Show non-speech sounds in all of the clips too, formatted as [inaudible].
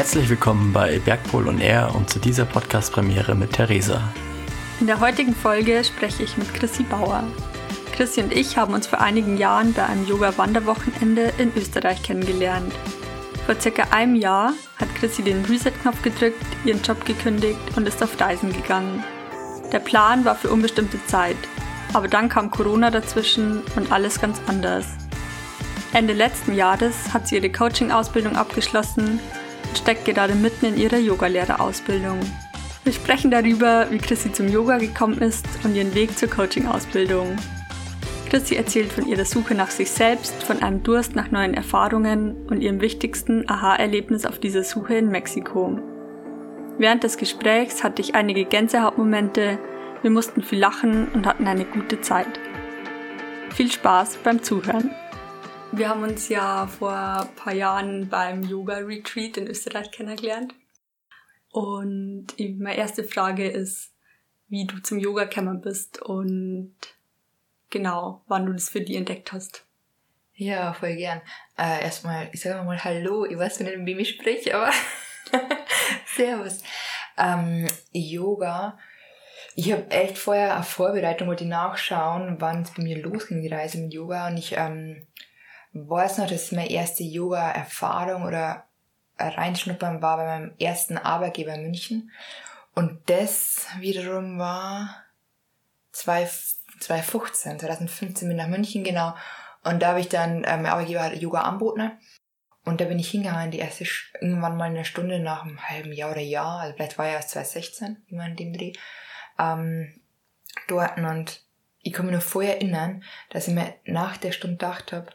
Herzlich willkommen bei Bergpol und Air und zu dieser Podcast-Premiere mit Theresa. In der heutigen Folge spreche ich mit Chrissy Bauer. Chrissy und ich haben uns vor einigen Jahren bei einem Yoga-Wanderwochenende in Österreich kennengelernt. Vor circa einem Jahr hat Chrissy den Reset-Knopf gedrückt, ihren Job gekündigt und ist auf Reisen gegangen. Der Plan war für unbestimmte Zeit, aber dann kam Corona dazwischen und alles ganz anders. Ende letzten Jahres hat sie ihre Coaching-Ausbildung abgeschlossen steckt gerade mitten in ihrer Yogalehrerausbildung. Wir sprechen darüber, wie Chrissy zum Yoga gekommen ist und ihren Weg zur Coaching-Ausbildung. Chrissy erzählt von ihrer Suche nach sich selbst, von einem Durst nach neuen Erfahrungen und ihrem wichtigsten Aha-Erlebnis auf dieser Suche in Mexiko. Während des Gesprächs hatte ich einige Gänsehautmomente, wir mussten viel lachen und hatten eine gute Zeit. Viel Spaß beim Zuhören. Wir haben uns ja vor ein paar Jahren beim Yoga-Retreat in Österreich kennengelernt. Und meine erste Frage ist, wie du zum Yoga gekommen bist und genau, wann du das für dich entdeckt hast. Ja, voll gern. Äh, erstmal, ich sage mal Hallo, ich weiß nicht, mit wem ich spreche, aber [laughs] Servus. Ähm, Yoga. Ich habe echt vorher eine Vorbereitung, wollte nachschauen, wann es bei mir losging, die Reise mit Yoga. Und ich ähm, weiß noch, dass meine erste Yoga-Erfahrung oder Reinschnuppern war bei meinem ersten Arbeitgeber in München. Und das wiederum war 2015, 2015 bin ich nach München, genau. Und da habe ich dann, äh, mein Arbeitgeber hat Yoga anboten. Und da bin ich hingegangen, die erste, irgendwann mal eine Stunde nach einem halben Jahr oder Jahr, also vielleicht war ja erst 2016, immer in dem Dreh, ähm, dort. Und ich kann mich nur vorher erinnern, dass ich mir nach der Stunde gedacht habe,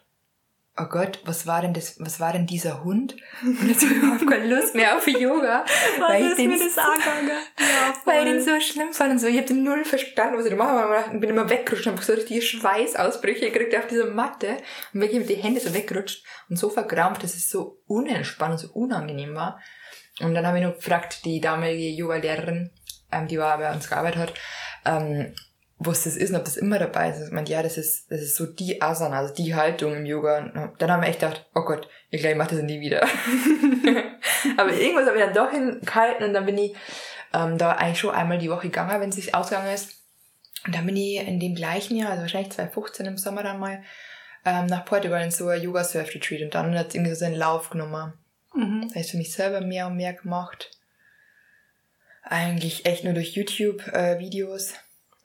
oh Gott, was war denn das, was war denn dieser Hund? Und jetzt habe ich überhaupt keine Lust mehr auf Yoga. [laughs] Was weil ist mir das angegangen? Ja, weil ich den so schlimm fand und so. Ich habe den null verstanden, was ich da mache. Ich bin immer weggerutscht und habe so richtige Schweißausbrüche gekriegt auf dieser Matte und wirklich mit die Hände so weggerutscht und so verkrampft, dass es so unentspannt und so unangenehm war. Und dann habe ich noch gefragt, die damalige Yoga-Lehrerin, ähm, die war bei uns gearbeitet hat, ähm, was das ist und ob das immer dabei ist. Ich meinte, ja, das ist, das ist so die Asana, also die Haltung im Yoga. Und dann haben wir echt gedacht, oh Gott, ich glaube, ich mache das nie wieder. [laughs] Aber irgendwas habe ich dann doch hingehalten und dann bin ich ähm, da eigentlich schon einmal die Woche gegangen, wenn es sich ausgegangen ist. Und dann bin ich in dem gleichen Jahr, also wahrscheinlich 2015 im Sommer dann mal, ähm, nach Portugal in so ein Yoga-Surf-Retreat und dann hat es irgendwie so einen Lauf genommen. Mhm. Das heißt für mich selber mehr und mehr gemacht. Eigentlich echt nur durch YouTube-Videos. Äh,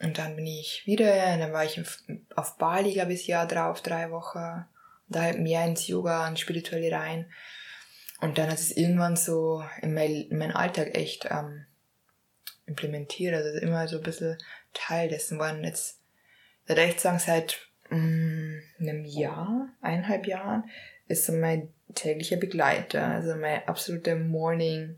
und dann bin ich wieder, dann war ich auf Bali, glaube ich, Jahr drauf, drei Wochen. Da halt mehr ins Yoga und Spirituelle rein. Und dann hat es irgendwann so in mein, in mein Alltag echt ähm, implementiert. Also immer so ein bisschen Teil dessen waren jetzt, ich würde echt sagen, seit mm, einem Jahr, eineinhalb Jahren, ist so mein täglicher Begleiter. Also mein absoluter Morning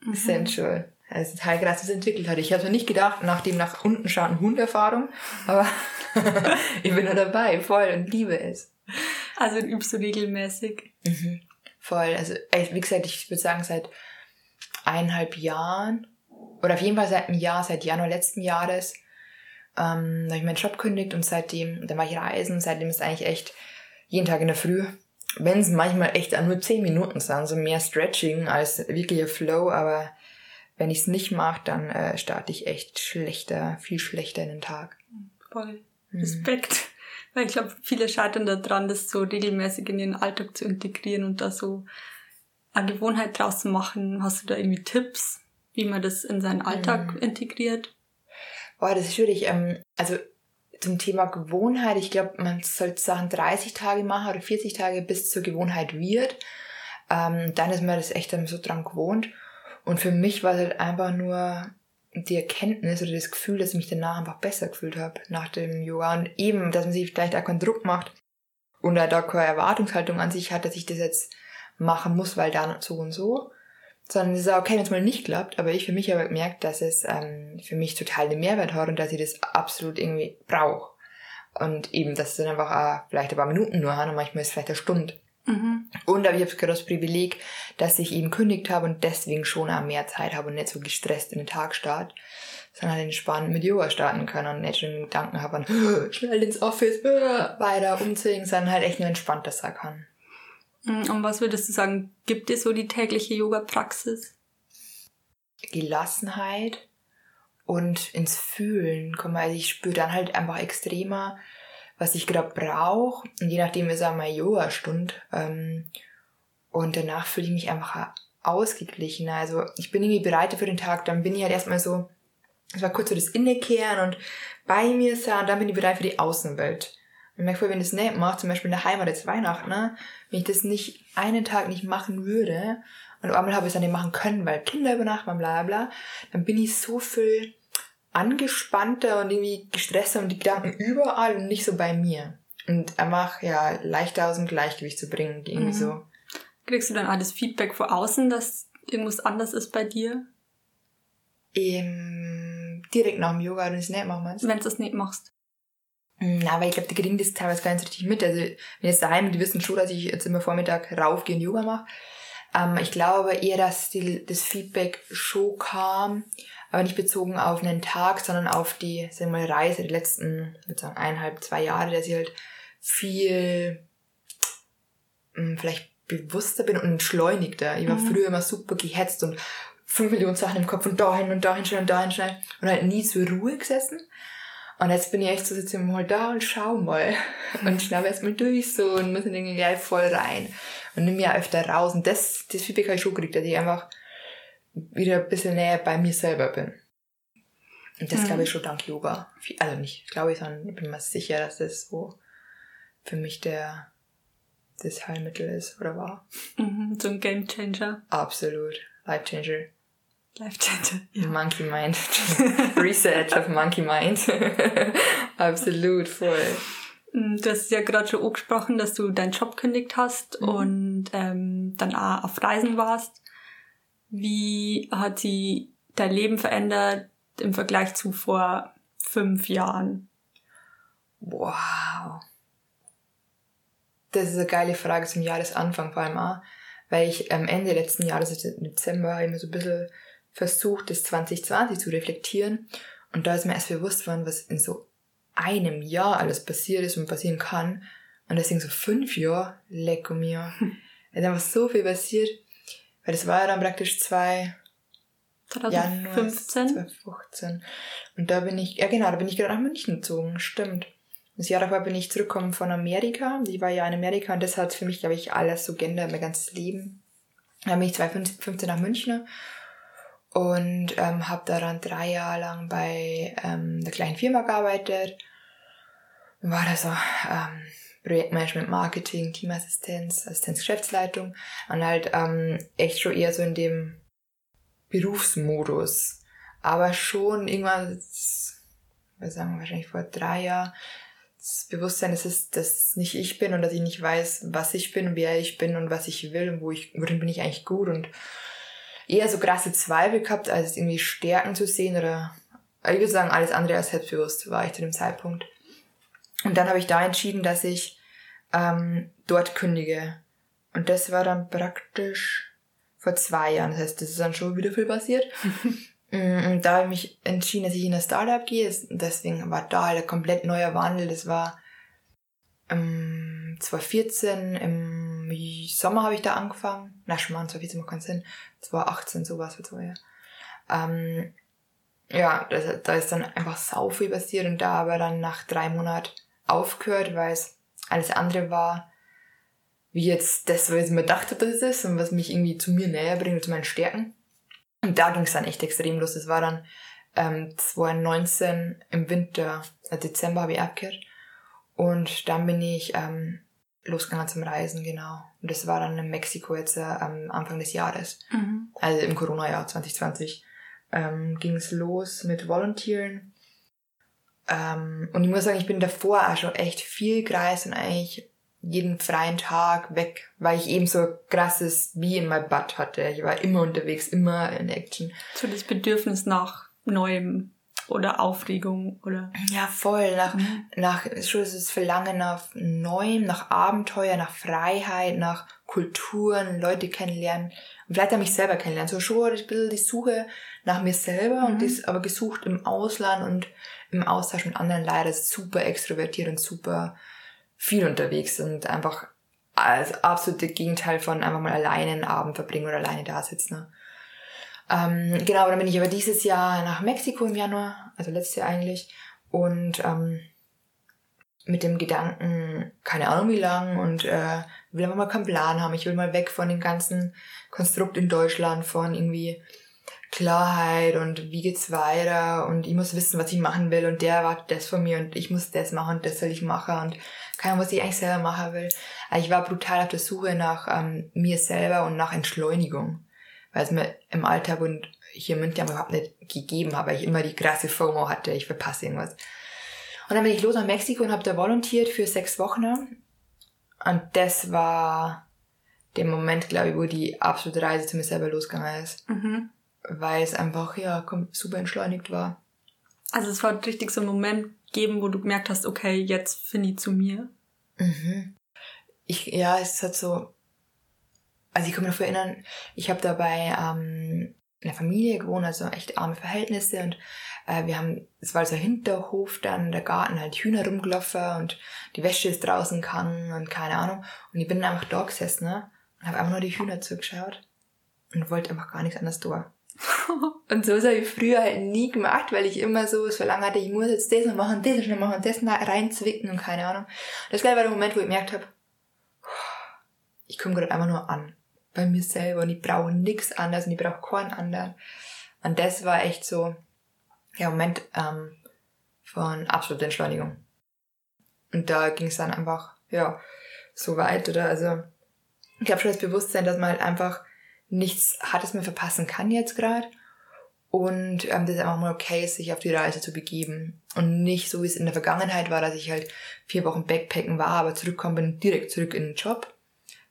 mhm. Essential also total das entwickelt hat. Ich habe nicht gedacht, nach dem nach unten schauen Hunderfahrung, aber [laughs] ich bin nur dabei, voll und liebe es. Also übst du regelmäßig? Mhm. Voll. Also wie gesagt, ich würde sagen seit eineinhalb Jahren oder auf jeden Fall seit einem Jahr, seit Januar letzten Jahres, ähm, da habe ich meinen Job kündigt und seitdem, dann war ich reisen, seitdem ist eigentlich echt jeden Tag in der Früh, wenn es manchmal echt nur zehn Minuten sind, so mehr Stretching als wirklicher Flow, aber wenn ich es nicht mache, dann äh, starte ich echt schlechter, viel schlechter in den Tag. Voll. Mhm. Respekt. Weil ich glaube, viele scheitern daran, das so regelmäßig in ihren Alltag zu integrieren und da so eine Gewohnheit draus zu machen. Hast du da irgendwie Tipps, wie man das in seinen Alltag mhm. integriert? Boah, das ist schwierig. Ähm, also zum Thema Gewohnheit, ich glaube, man sollte Sachen 30 Tage machen oder 40 Tage bis zur Gewohnheit wird. Ähm, dann ist man das echt dann so dran gewohnt. Und für mich war es halt einfach nur die Erkenntnis oder das Gefühl, dass ich mich danach einfach besser gefühlt habe nach dem Yoga. Und eben, dass man sich vielleicht auch keinen Druck macht und da keine Erwartungshaltung an sich hat, dass ich das jetzt machen muss, weil dann so und so. Sondern es ist auch okay, wenn es mal nicht klappt, aber ich für mich habe gemerkt, dass es ähm, für mich total den Mehrwert hat und dass ich das absolut irgendwie brauche. Und eben, dass es dann einfach auch vielleicht ein paar Minuten nur haben und manchmal ist es vielleicht eine Stunde. Mhm. Und aber ich habe das Privileg, dass ich eben kündigt habe und deswegen schon auch mehr Zeit habe und nicht so gestresst in den Tag start, sondern halt entspannt mit Yoga starten kann und nicht schon Gedanken habe an [gasps] schnell ins Office, [gasps] weiter umziehen, sondern halt echt nur entspannter sein kann. Mm, und was würdest du sagen, gibt dir so die tägliche Yoga-Praxis? Gelassenheit und ins Fühlen kommen. Also ich spüre dann halt einfach extremer, was ich gerade brauche. Und je nachdem ist auch meine Yoga-Stunde. Ähm, und danach fühle ich mich einfach ausgeglichener. Also ich bin irgendwie bereit für den Tag. Dann bin ich halt erstmal so, es war kurz so das Innekehren und bei mir sein und dann bin ich bereit für die Außenwelt. Und ich merke voll, wenn ich das nicht mache, zum Beispiel in der Heimat jetzt Weihnachten, ne, wenn ich das nicht einen Tag nicht machen würde und einmal habe ich es dann nicht machen können, weil Kinder übernachten, bla bla, dann bin ich so viel angespannter und irgendwie gestresster und die Gedanken überall und nicht so bei mir. Und einfach, ja, leichter aus dem Gleichgewicht zu bringen, irgendwie mhm. so. Kriegst du dann alles Feedback vor außen, dass irgendwas anders ist bei dir? Im, direkt nach dem Yoga, wenn du es nicht machen meinst? Wenn du es nicht machst. Na, weil ich glaube, die kriegen das teilweise gar nicht richtig mit. Also, wenn jetzt daheim, die wissen schon, dass ich jetzt immer Vormittag raufgehe und Yoga mache. Ähm, ich glaube eher, dass die, das Feedback schon kam, aber nicht bezogen auf einen Tag, sondern auf die, sagen wir mal, Reise der letzten, würde sagen, eineinhalb, zwei Jahre, dass ich halt viel, mh, hm, vielleicht bewusster bin und entschleunigter. Ich war mhm. früher immer super gehetzt und fünf Millionen Sachen im Kopf und dahin und dahin schnell und dahin schnell und halt nie zur Ruhe gesessen. Und jetzt bin ich echt so, sitze mal da und schau mal. Und schnappe erstmal durch so und muss in den gleich voll rein. Und nimm ja öfter raus. Und das, das Feedback habe ich schon gekriegt, dass ich einfach wieder ein bisschen näher bei mir selber bin. Und das mhm. glaube ich schon dank Yoga. Also nicht, glaube ich, sondern ich bin mir sicher, dass das so für mich der, das Heilmittel ist oder war. Mhm, so ein Game Changer. Absolut. Life Changer. Life Changer. Ja. Monkey Mind. [laughs] Research of Monkey Mind. [laughs] Absolut, voll. Mm, du hast ja gerade schon angesprochen, dass du deinen Job kündigt hast mhm. und ähm, dann auch auf Reisen warst. Wie hat sie dein Leben verändert im Vergleich zu vor fünf Jahren? Wow. Das ist eine geile Frage zum Jahresanfang vor allem auch, weil ich am Ende letzten Jahres, also im Dezember, immer so ein bisschen versucht, das 2020 zu reflektieren. Und da ist mir erst bewusst worden, was in so einem Jahr alles passiert ist und passieren kann. Und deswegen so fünf Jahre, lecko mir. Es ist einfach so viel passiert. Weil das war ja dann praktisch zwei 2015? Januar 2015. Und da bin ich, ja genau, da bin ich gerade nach München gezogen, stimmt. Das Jahr davor bin ich zurückgekommen von Amerika. Ich war ja in Amerika und das hat für mich, glaube ich, alles so geändert, mein ganzes Leben. Dann bin ich 2015 nach München und ähm, habe da dann drei Jahre lang bei ähm, der kleinen Firma gearbeitet. War da so ähm, Projektmanagement, Marketing, Teamassistenz, Assistenz Geschäftsleitung und halt ähm, echt schon eher so in dem Berufsmodus. Aber schon irgendwann, wir sagen wahrscheinlich vor drei Jahren, das Bewusstsein, dass es, dass es nicht ich bin und dass ich nicht weiß, was ich bin wer ich bin und was ich will und wo ich, worin bin ich eigentlich gut und eher so krasse Zweifel gehabt, als irgendwie Stärken zu sehen oder ich würde sagen, alles andere als selbstbewusst war ich zu dem Zeitpunkt. Und dann habe ich da entschieden, dass ich ähm, dort kündige. Und das war dann praktisch vor zwei Jahren. Das heißt, das ist dann schon wieder viel passiert. [laughs] Mm, und da habe ich mich entschieden, dass ich in ein Startup gehe. Deswegen war da halt ein komplett neuer Wandel. Das war ähm, 2014, im Sommer habe ich da angefangen. Na, schon mal, 2014 macht keinen Sinn. 2018, sowas wird so, ja. Ähm, ja, das, da ist dann einfach sau viel passiert und da aber dann nach drei Monaten aufgehört, weil es alles andere war, wie jetzt das, was ich mir dachte, dass es ist und was mich irgendwie zu mir näher bringt, zu meinen Stärken. Und da ging es dann echt extrem los. Das war dann ähm, 2019 im Winter, äh, Dezember habe ich abgehört. Und dann bin ich ähm, losgegangen zum Reisen, genau. Und das war dann in Mexiko jetzt äh, am Anfang des Jahres. Mhm. Also im Corona-Jahr 2020 ähm, ging es los mit Volunteeren ähm, und ich muss sagen, ich bin davor auch schon echt viel gereist und eigentlich jeden freien Tag weg, weil ich eben so krasses Wie in my butt hatte. Ich war immer unterwegs, immer in Action. So das Bedürfnis nach Neuem oder Aufregung oder? Ja, voll. Nach, mhm. nach, schon das Verlangen nach Neuem, nach Abenteuer, nach Freiheit, nach Kulturen, Leute kennenlernen und vielleicht auch mich selber kennenlernen. So schon ein bisschen die Suche nach mir selber mhm. und das aber gesucht im Ausland und im Austausch mit anderen leider super extrovertiert und super viel unterwegs und einfach das absolute Gegenteil von einfach mal alleine einen Abend verbringen oder alleine da sitzen. Ne? Ähm, genau, dann bin ich aber dieses Jahr nach Mexiko im Januar, also letztes Jahr eigentlich. Und ähm, mit dem Gedanken, keine Ahnung wie lang und äh, will einfach mal keinen Plan haben. Ich will mal weg von dem ganzen Konstrukt in Deutschland, von irgendwie Klarheit und wie geht's weiter und ich muss wissen, was ich machen will und der erwartet das von mir und ich muss das machen und das soll ich machen und keine Ahnung, was ich eigentlich selber machen will. Also ich war brutal auf der Suche nach ähm, mir selber und nach Entschleunigung, weil es mir im Alltag und hier in München überhaupt nicht gegeben habe, weil ich immer die krasse FOMO hatte, ich verpasse irgendwas. Und dann bin ich los nach Mexiko und habe da volontiert für sechs Wochen. Und das war der Moment, glaube ich, wo die absolute Reise zu mir selber losgegangen ist. Mhm. Weil es einfach, ja, super entschleunigt war. Also es war richtig so ein Moment geben, wo du gemerkt hast, okay, jetzt finde ich zu mir. Mhm. Ich, ja, es hat so, also ich kann mich noch erinnern, ich habe dabei ähm, in der Familie gewohnt, also echt arme Verhältnisse und äh, wir haben, es war so ein Hinterhof, dann der Garten halt Hühner rumgelaufen und die Wäsche ist draußen gehangen und keine Ahnung. Und ich bin einfach da gesessen ne? und habe einfach nur die Hühner zugeschaut und wollte einfach gar nichts anderes tun. [laughs] und so habe ich früher halt nie gemacht, weil ich immer so, lange hatte, ich muss jetzt das noch machen, das noch machen, das reinzwicken und keine Ahnung. Das war der Moment, wo ich gemerkt habe, ich komme gerade einfach nur an bei mir selber und ich brauche nichts anderes und ich brauche keinen anderen. Und das war echt so, ja, Moment ähm, von absoluter Entschleunigung. Und da ging es dann einfach, ja, so weit, oder? Also, ich habe schon das Bewusstsein, dass man halt einfach nichts hat, das man verpassen kann jetzt gerade. Und ähm, das ist einfach mal okay sich auf die Reise zu begeben. Und nicht so, wie es in der Vergangenheit war, dass ich halt vier Wochen Backpacken war, aber zurückkommen bin, direkt zurück in den Job.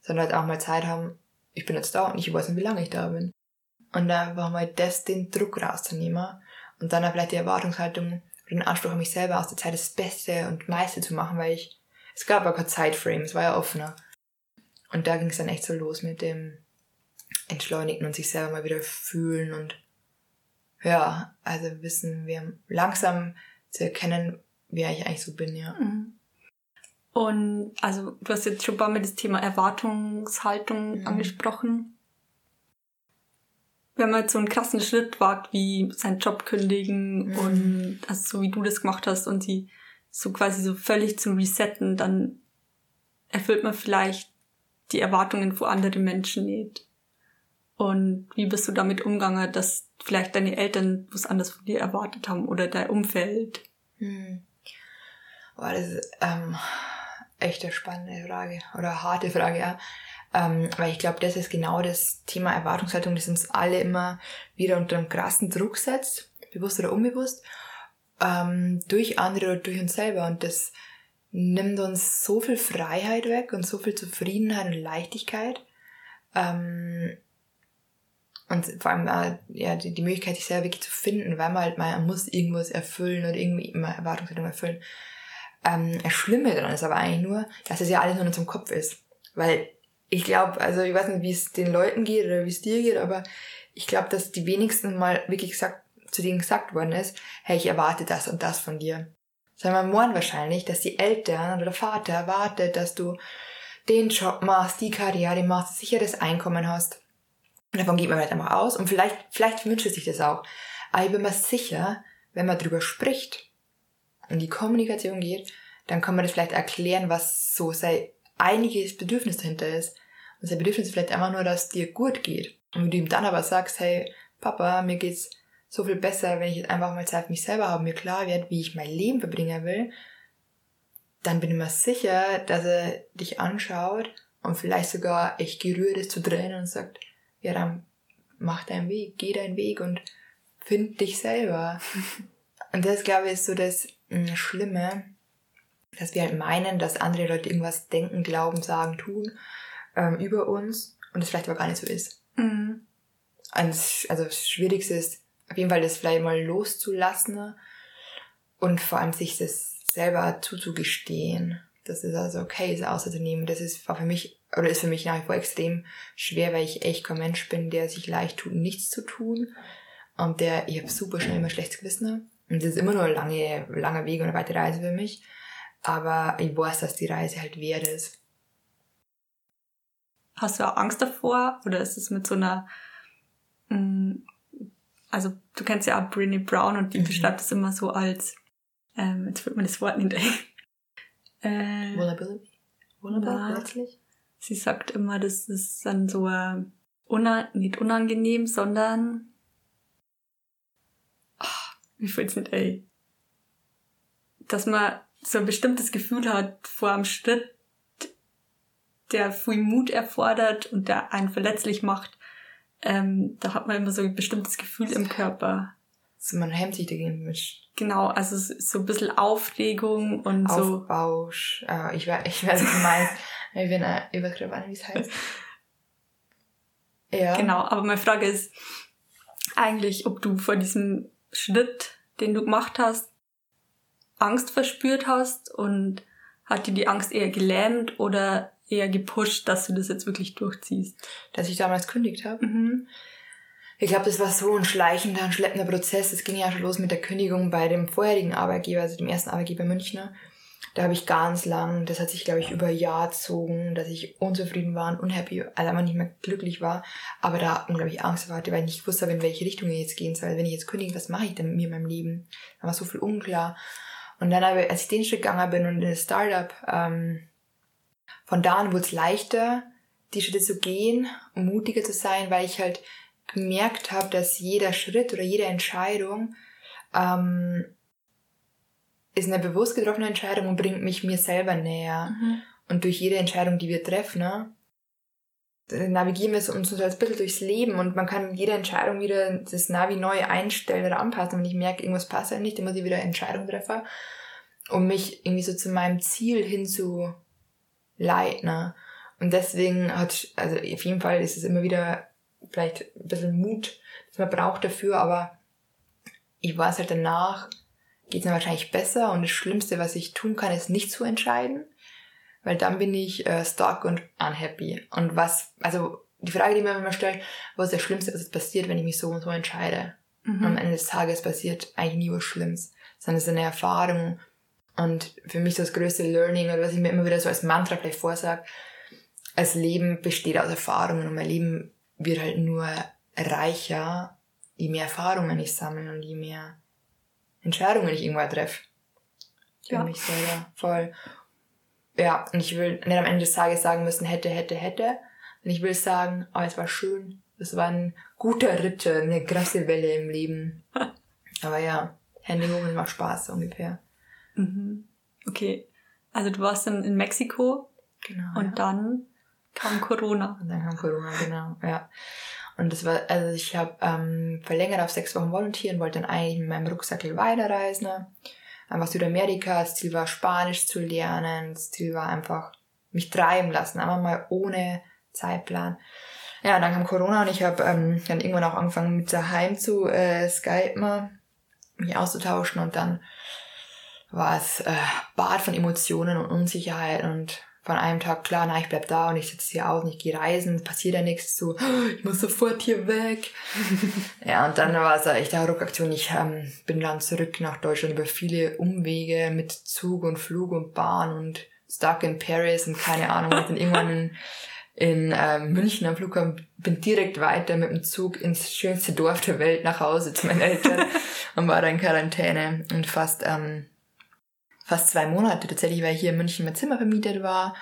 Sondern halt auch mal Zeit haben, ich bin jetzt da und ich weiß nicht, wie lange ich da bin. Und da war mal das, den Druck rauszunehmen und dann vielleicht die Erwartungshaltung den Anspruch an mich selber aus der Zeit das Beste und meiste zu machen, weil ich, es gab aber kein Zeitframe, es war ja offener. Und da ging es dann echt so los mit dem Entschleunigen und sich selber mal wieder fühlen und ja, also wissen, wir langsam zu erkennen, wer ich eigentlich so bin, ja. Mhm. Und also du hast jetzt schon ein paar Mal das Thema Erwartungshaltung mhm. angesprochen wenn man jetzt so einen krassen Schritt wagt, wie seinen Job kündigen mhm. und also so wie du das gemacht hast und sie so quasi so völlig zu resetten, dann erfüllt man vielleicht die Erwartungen von anderen Menschen nicht. Und wie bist du damit umgegangen, dass vielleicht deine Eltern was anderes von dir erwartet haben oder dein Umfeld? Hm. Boah, das ist ähm, echt eine spannende Frage oder harte Frage, ja. Ähm, weil ich glaube, das ist genau das Thema Erwartungshaltung, das uns alle immer wieder unter einem krassen Druck setzt, bewusst oder unbewusst, ähm, durch andere oder durch uns selber. Und das nimmt uns so viel Freiheit weg und so viel Zufriedenheit und Leichtigkeit. Ähm, und vor allem äh, ja, die, die Möglichkeit, sich selber wirklich zu finden, weil man halt mal man muss irgendwas erfüllen oder irgendwie immer Erwartungshaltung erfüllen. Ähm, das Schlimme daran ist aber eigentlich nur, dass es ja alles nur in unserem Kopf ist. Weil ich glaube, also ich weiß nicht, wie es den Leuten geht oder wie es dir geht, aber ich glaube, dass die wenigsten mal wirklich gesagt, zu denen gesagt worden ist, hey, ich erwarte das und das von dir. Sondern man meint wahrscheinlich, dass die Eltern oder der Vater erwartet, dass du den Job machst, die Karriere machst, sicheres Einkommen hast. Und davon geht man halt einfach aus. Und vielleicht, vielleicht wünscht sich das auch. Aber ich bin mir sicher, wenn man drüber spricht und die Kommunikation geht, dann kann man das vielleicht erklären, was so sei einiges Bedürfnis dahinter ist. Und sein Bedürfnis ist vielleicht einfach nur, dass es dir gut geht. Und wenn du ihm dann aber sagst, hey, Papa, mir geht's so viel besser, wenn ich jetzt einfach mal Zeit für mich selber habe, mir klar wird, wie ich mein Leben verbringen will, dann bin ich mir sicher, dass er dich anschaut und vielleicht sogar echt gerührt ist zu Tränen und sagt, ja, dann mach deinen Weg, geh deinen Weg und find dich selber. [laughs] und das, glaube ich, ist so das hm, Schlimme, dass wir halt meinen, dass andere Leute irgendwas denken, glauben, sagen, tun ähm, über uns und es vielleicht aber gar nicht so ist. Mhm. Also das Schwierigste ist auf jeden Fall das vielleicht mal loszulassen und vor allem sich das selber zuzugestehen. Das ist also okay, es auszunehmen. Das ist war für mich oder ist für mich nach wie vor extrem schwer, weil ich echt kein Mensch bin, der sich leicht tut, nichts zu tun. Und der, ich habe super schnell immer schlechtes Gewissen. Und das ist immer nur ein lange, langer Weg und eine weite Reise für mich. Aber ich weiß, dass die Reise halt wert ist. hast du auch Angst davor? Oder ist es mit so einer, mh, also du kennst ja auch Brené Brown und die mhm. beschreibt es immer so als, ähm, jetzt wird mir das Wort nicht. Äh, Vulnerability? Vulnerable, Sie sagt immer, das ist dann so, äh, unan nicht unangenehm, sondern, ach, wie fällt's nicht, ey, dass man so ein bestimmtes Gefühl hat vor einem Schritt, der viel Mut erfordert und der einen verletzlich macht, ähm, da hat man immer so ein bestimmtes Gefühl im Körper. So man hemmt sich dagegen mit. Genau, also so ein bisschen Aufregung und so. Aufbausch. Äh, ich weiß, ich weiß, was du meinst. [laughs] Ich bin äh, wie es heißt. Ja. Genau, aber meine Frage ist eigentlich, ob du vor diesem Schritt, den du gemacht hast, Angst verspürt hast und hat dir die Angst eher gelähmt oder eher gepusht, dass du das jetzt wirklich durchziehst? Dass ich damals kündigt habe. Mhm. Ich glaube, das war so ein schleichender, ein schleppender Prozess. Es ging ja schon los mit der Kündigung bei dem vorherigen Arbeitgeber, also dem ersten Arbeitgeber Münchner. Da habe ich ganz lang, das hat sich, glaube ich, über ein Jahr gezogen, dass ich unzufrieden war und unhappy, also einfach nicht mehr glücklich war. Aber da unglaublich Angst hatte, weil ich nicht wusste, in welche Richtung ich jetzt gehen soll. Wenn ich jetzt kündige, was mache ich denn mit mir in meinem Leben? Da war so viel unklar. Und dann, als ich den Schritt gegangen bin und in das Startup ähm, von da an wurde es leichter, die Schritte zu gehen und mutiger zu sein, weil ich halt gemerkt habe, dass jeder Schritt oder jede Entscheidung ähm, ist eine bewusst getroffene Entscheidung und bringt mich mir selber näher. Mhm. Und durch jede Entscheidung, die wir treffen, ne, navigieren wir uns so als bisschen durchs Leben und man kann jede Entscheidung wieder das Navi neu einstellen oder anpassen. Wenn ich merke, irgendwas passt ja nicht, dann muss ich wieder Entscheidungen treffen, um mich irgendwie so zu meinem Ziel hinzu leid, ne? Und deswegen hat, also auf jeden Fall ist es immer wieder vielleicht ein bisschen Mut, dass man braucht dafür, aber ich weiß halt danach, geht es mir wahrscheinlich besser und das Schlimmste, was ich tun kann, ist nicht zu entscheiden, weil dann bin ich äh, stuck und unhappy. Und was, also die Frage, die man immer stellt, was ist das Schlimmste, was passiert, wenn ich mich so und so entscheide? Mhm. Am Ende des Tages passiert eigentlich nie was Schlimmes, sondern es ist eine Erfahrung, und für mich das größte Learning oder was ich mir immer wieder so als Mantra vielleicht vorsage, das Leben besteht aus Erfahrungen und mein Leben wird halt nur reicher, je mehr Erfahrungen ich sammle und je mehr Entscheidungen ich irgendwann treffe. Für ja. mich selber voll. Ja, und ich will nicht am Ende des Tages sagen müssen, hätte, hätte, hätte. Und ich will sagen, oh, es war schön. Es war ein guter Ritt, eine krasse Welle im Leben. [laughs] Aber ja, hoch, macht Spaß ungefähr. Mhm. Okay. Also du warst dann in Mexiko. Genau. Und ja. dann kam Corona. Und dann kam Corona, genau, ja. Und das war, also ich habe ähm, verlängert auf sechs Wochen volontieren, wollte dann eigentlich mit meinem Rucksack weiterreisen. Einfach Südamerika, das Ziel war Spanisch zu lernen, das Ziel war einfach mich treiben lassen, einfach mal ohne Zeitplan. Ja, dann kam Corona und ich habe ähm, dann irgendwann auch angefangen mit daheim zu äh, skypen, mich auszutauschen und dann war es äh, Bad von Emotionen und Unsicherheit und von einem Tag klar, na, ich bleib da und ich sitze hier aus und ich gehe reisen, passiert ja nichts, so, ich muss sofort hier weg. [laughs] ja, und dann war es eine echte Ruckaktion. Ich ähm, bin dann zurück nach Deutschland über viele Umwege mit Zug und Flug und Bahn und stuck in Paris und keine Ahnung, und dann irgendwann in, in ähm, München am Flughafen, bin direkt weiter mit dem Zug ins schönste Dorf der Welt nach Hause zu meinen Eltern [laughs] und war da in Quarantäne und fast ähm, fast zwei Monate tatsächlich, weil ich hier in München mein Zimmer vermietet war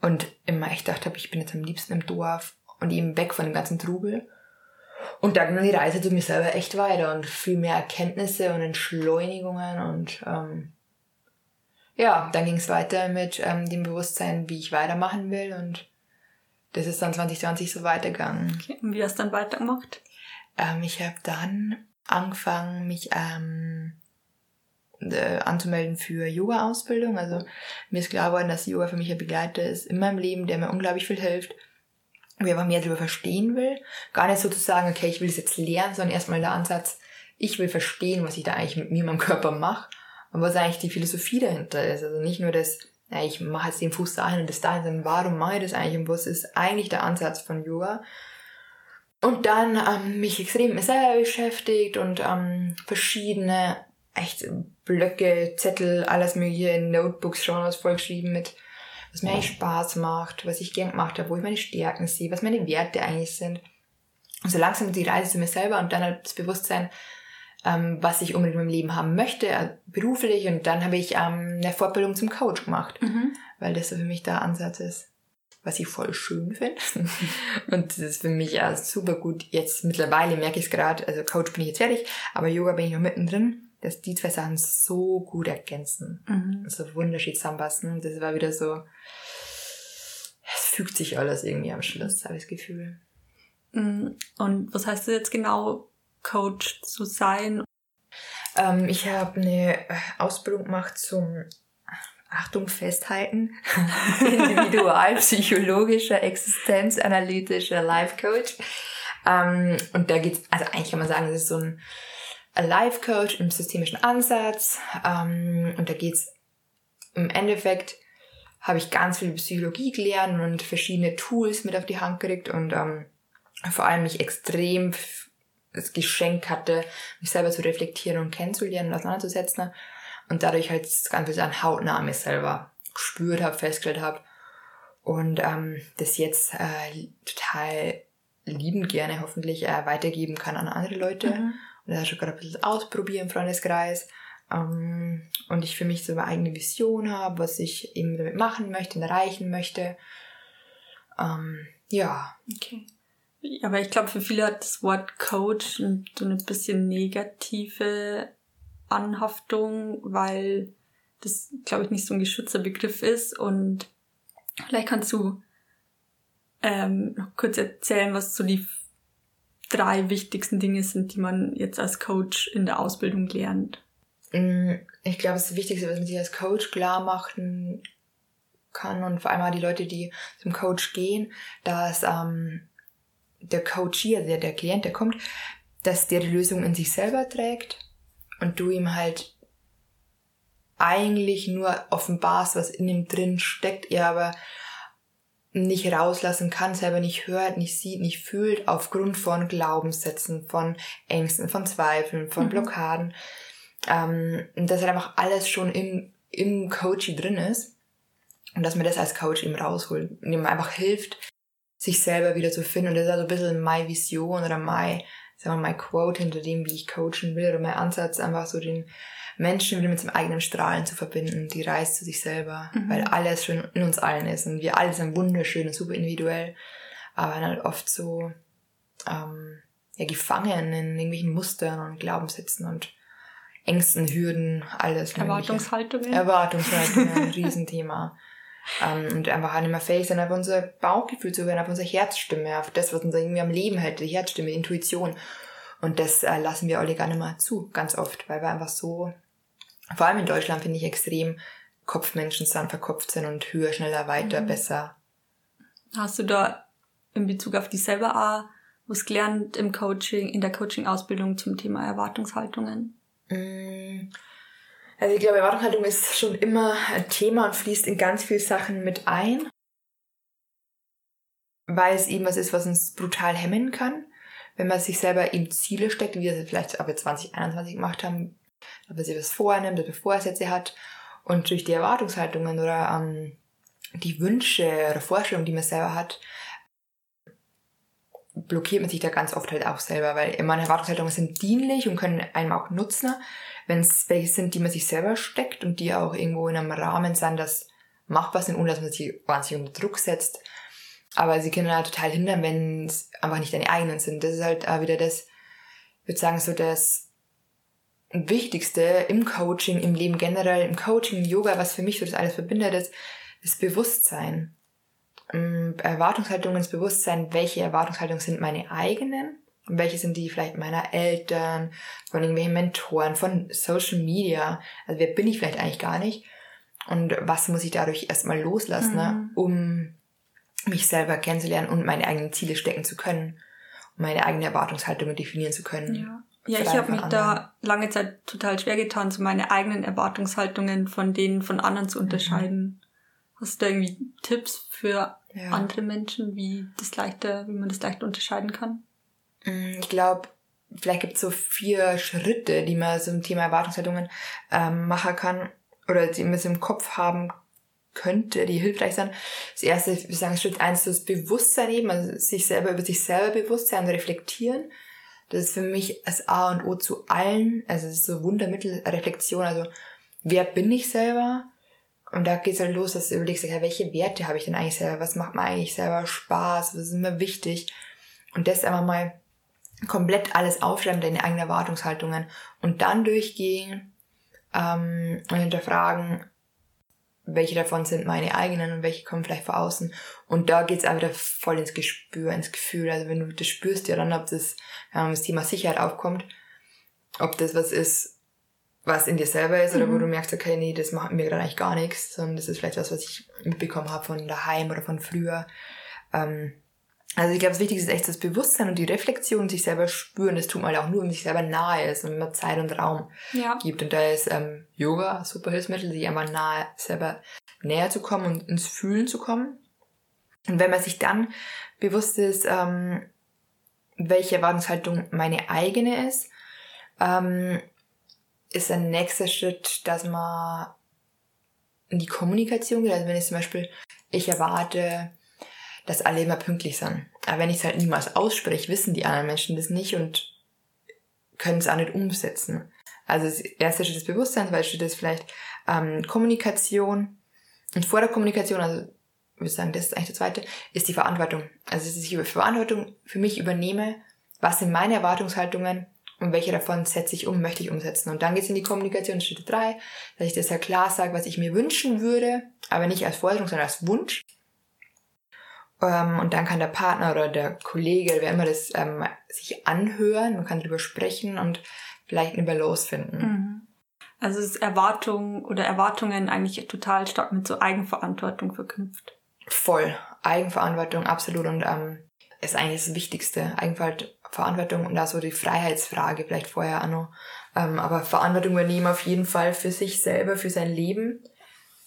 und immer echt dachte habe, ich bin jetzt am liebsten im Dorf und eben weg von dem ganzen Trubel. Und dann ging die Reise zu mir selber echt weiter und viel mehr Erkenntnisse und Entschleunigungen und ähm, ja, dann ging es weiter mit ähm, dem Bewusstsein, wie ich weitermachen will und das ist dann 2020 so weitergegangen. Okay, und wie hast du dann weitergemacht? Ähm, ich habe dann angefangen, mich ähm, äh, anzumelden für Yoga-Ausbildung. Also mir ist klar geworden, dass Yoga für mich ein Begleiter ist in meinem Leben, der mir unglaublich viel hilft. Wer aber mehr darüber verstehen will, gar nicht so zu sagen, okay, ich will es jetzt lernen, sondern erstmal der Ansatz, ich will verstehen, was ich da eigentlich mit mir, meinem Körper mache und was eigentlich die Philosophie dahinter ist. Also nicht nur das, ja, ich mache jetzt den Fuß dahin und das dahin, sondern warum mache ich das eigentlich und was ist eigentlich der Ansatz von Yoga? Und dann ähm, mich extrem mit selber beschäftigt und ähm, verschiedene echt Blöcke, Zettel, alles mögliche in Notebooks was vollgeschrieben mit was mir eigentlich Spaß macht, was ich gern gemacht habe, wo ich meine Stärken sehe, was meine Werte eigentlich sind. Und so langsam die Reise zu mir selber und dann halt das Bewusstsein, ähm, was ich unbedingt in meinem Leben haben möchte, äh, beruflich. Und dann habe ich ähm, eine Fortbildung zum Coach gemacht, Mhm. weil das so für mich der Ansatz ist, was ich voll schön finde. [laughs] und das ist für mich ja super gut. Jetzt mittlerweile merke ich es gerade, also Coach bin ich jetzt fertig, aber Yoga bin ich noch mittendrin, dass die zwei Sachen so gut ergänzen. Mhm. So wunderschön zusammenpassen. Das war wieder so, es fügt sich alles irgendwie am Schluss, habe ich das Gefühl. Mhm. Und was heißt das jetzt genau, Coach zu sein? Ähm, ich habe eine Ausbildung gemacht zum, Achtung, festhalten, [laughs] individualpsychologischer, existenzanalytischer Life Coach. Ähm, und da geht's, also eigentlich kann man sagen, das ist so ein Life Coach im systemischen Ansatz. Ähm, und da geht's im Endeffekt habe ich ganz viel Psychologie gelernt und verschiedene Tools mit auf die Hand gekriegt und ähm, vor allem mich extrem das Geschenk hatte, mich selber zu reflektieren und kennenzulernen und auseinanderzusetzen. Und dadurch halt das Ganze an hautnah an selber gespürt habe, festgestellt habe. Und ähm, das jetzt äh, total liebend gerne hoffentlich äh, weitergeben kann an andere Leute. Mhm. Und da schon gerade ein bisschen ausprobieren im Freundeskreis. Ähm, und ich für mich so eine eigene Vision habe, was ich eben damit machen möchte und erreichen möchte. Ähm, ja. Okay. Aber ich glaube, für viele hat das Wort Coach so eine bisschen negative Anhaftung, weil das, glaube ich, nicht so ein geschützter Begriff ist. Und vielleicht kannst du ähm, noch kurz erzählen, was so die drei wichtigsten Dinge sind, die man jetzt als Coach in der Ausbildung lernt. Mm, Ich glaube, das Wichtigste, was man sich als Coach klar machen kann und vor allem auch die Leute, die zum Coach gehen, dass ähm, der Coach hier, der, der Klient, der kommt, dass der die Lösung in sich selber trägt und du ihm halt eigentlich nur offenbarst, was in ihm drin steckt, er aber nicht rauslassen kann, selber nicht hört, nicht sieht, nicht fühlt, aufgrund von Glaubenssätzen, von Ängsten, von Zweifeln, von Mhm. Blockaden. Ähm, dass halt einfach alles schon im, im Coachy drin ist. Und dass man das als Coach eben rausholt und ihm einfach hilft, sich selber wieder zu finden. Und das ist also ein bisschen meine Vision oder mein, sagen wir mal, mein Quote hinter dem, wie ich coachen will oder mein Ansatz, einfach so den Menschen wieder mit seinem eigenen Strahlen zu verbinden, die Reise zu sich selber, Mhm. weil alles schon in uns allen ist und wir alle sind wunderschön und super individuell, aber dann halt oft so ähm, ja, gefangen in irgendwelchen Mustern und Glaubenssätzen und Ängsten, Hürden, alles. Mögliche. Erwartungshaltungen. Erwartungshaltung, ein [laughs] Riesenthema. Ähm, und einfach auch nicht mehr fähig sein, auf unser Bauchgefühl zu hören, auf unsere Herzstimme, auf das, was uns irgendwie am Leben hält, die Herzstimme, die Intuition. Und das äh, lassen wir alle gar nicht mehr zu, ganz oft, weil wir einfach so, vor allem in Deutschland finde ich extrem Kopfmenschen sind, verkopft sind und höher, schneller, weiter, Mhm. besser. Hast du da in Bezug auf dich selber auch was gelernt im Coaching, in der Coaching-Ausbildung zum Thema Erwartungshaltungen? Mm, Also ich glaube, Erwartungshaltung ist schon immer ein Thema und fließt in ganz viele Sachen mit ein, weil es eben was ist, was uns brutal hemmen kann, wenn man sich selber eben Ziele steckt, wie wir es vielleicht aber 2021 gemacht haben, dass man sich was vornimmt, dass man Vorsätze hat und durch die Erwartungshaltungen oder ähm, die Wünsche oder Vorstellungen, die man selber hat, blockiert man sich da ganz oft halt auch selber, weil meine Erwartungshaltungen sind dienlich und können einem auch nutzen, wenn es welche sind, die man sich selber steckt und die auch irgendwo in einem Rahmen sind, das machbar sind, ohne dass man sich wahnsinnig unter Druck setzt. Aber sie können halt total hindern, wenn es einfach nicht deine eigenen sind. Das ist halt auch wieder das, ich würde sagen, so das Wichtigste im Coaching, im Leben generell, im Coaching, im Yoga, was für mich so das alles verbindet, ist das Bewusstsein. Ähm, Erwartungshaltung ins Bewusstsein, welche Erwartungshaltungen sind meine eigenen und welche sind die vielleicht meiner Eltern, von irgendwelchen Mentoren, von Social Media. Also wer bin ich vielleicht eigentlich gar nicht? Und was muss ich dadurch erstmal loslassen, ne, Mhm. um mich selber kennenzulernen und meine eigenen Ziele stecken zu können, um meine eigene Erwartungshaltung definieren zu können. Ja. Ja, ich habe mich da lange Zeit total schwer getan, so meine eigenen Erwartungshaltungen von denen von anderen zu unterscheiden. Hast du da irgendwie Tipps für Ja. andere Menschen, wie das leichter, wie man das leicht unterscheiden kann? Mm, Ich glaube, vielleicht gibt es so vier Schritte, die man zum Thema Erwartungshaltungen ähm, machen kann oder die man so im Kopf haben könnte, die hilfreich sind. Das erste, wir sagen Schritt eins, das Bewusstsein eben, also sich selber über sich selber bewusst sein und reflektieren. Das ist für mich das A und O zu allen, also es ist so Wundermittel, Reflexion, also wer bin ich selber? Und da geht's halt los, dass du überlegst, ja, welche Werte habe ich denn eigentlich selber? Was macht mir eigentlich selber Spaß? Was ist mir wichtig? Und das einfach mal komplett alles aufschreiben, deine eigenen Erwartungshaltungen und dann durchgehen ähm, und hinterfragen, welche davon sind meine eigenen und welche kommen vielleicht von außen. Und da geht's auch wieder voll ins Gespür, ins Gefühl. Also wenn du das spürst ja dann, ob das, wenn das Thema Sicherheit aufkommt, ob das was ist, was in dir selber ist, oder mhm. wo du merkst, okay, nee, das macht mir gerade eigentlich gar nichts, sondern das ist vielleicht was, was ich mitbekommen habe von daheim oder von früher. Ähm, also ich glaube, das Wichtigste ist echt das Bewusstsein und die Reflexion, sich selber spüren. Das tut man ja auch nur, wenn man sich selber nahe ist und wenn man Zeit und Raum ja. gibt. Und da ist ähm, Yoga super Hilfsmittel, sich einmal nahe, selber näher zu kommen und ins Fühlen zu kommen. Und wenn man sich dann bewusst ist, ähm, welche Erwartungshaltung meine eigene ist, ähm, ist ein nächster Schritt, dass man in die Kommunikation geht. Also wenn ich zum Beispiel, ich erwarte, dass alle immer pünktlich sind. Aber wenn ich es halt niemals ausspreche, wissen die anderen Menschen das nicht und können es auch nicht umsetzen. Also das erste Schritt ist Bewusstsein, zweite Schritt ist vielleicht ähm, Kommunikation. Und vor der Kommunikation, also ich würde sagen, das ist eigentlich das zweite, ist die Verantwortung. Also dass ich über Verantwortung für mich übernehme, was sind meine Erwartungshaltungen und welche davon setze ich um, möchte ich umsetzen. Und dann geht es in die Kommunikation, Schritt drei, dass ich das ja klar sage, was ich mir wünschen würde, aber nicht als Forderung, sondern als Wunsch. Ähm, und dann kann der Partner oder der Kollege, wer immer das, ähm, sich anhören, man kann darüber sprechen und vielleicht eine Balance finden. Mhm. Also ist Erwartung oder Erwartungen eigentlich total stark mit so Eigenverantwortung verknüpft. Voll. Eigenverantwortung, absolut. Und ähm, ist eigentlich das Wichtigste. Eigenverantwortung und da so die Freiheitsfrage vielleicht vorher auch noch. Ähm, aber Verantwortung übernehmen auf jeden Fall für sich selber, für sein Leben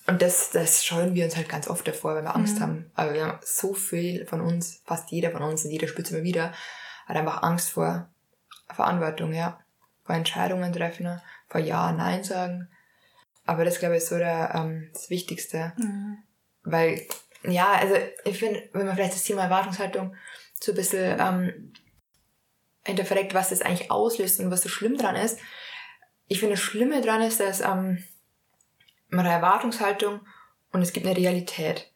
und das, das scheuen wir uns halt ganz oft davor, wenn wir Angst mhm. haben. Aber wir haben so viel von uns, fast jeder von uns, in jeder Spitze immer wieder, hat einfach Angst vor Verantwortung, ja. Vor Entscheidungen treffen, vor Ja, Nein sagen. Aber das, glaube ich, ist so der, ähm, das Wichtigste. Mhm. Weil, ja, also ich finde, wenn man vielleicht das Thema Erwartungshaltung so ein bisschen ähm, hinterfragt, was das eigentlich auslöst und was so schlimm dran ist. Ich finde, das Schlimme dran ist, dass ähm, man eine Erwartungshaltung und es gibt eine Realität.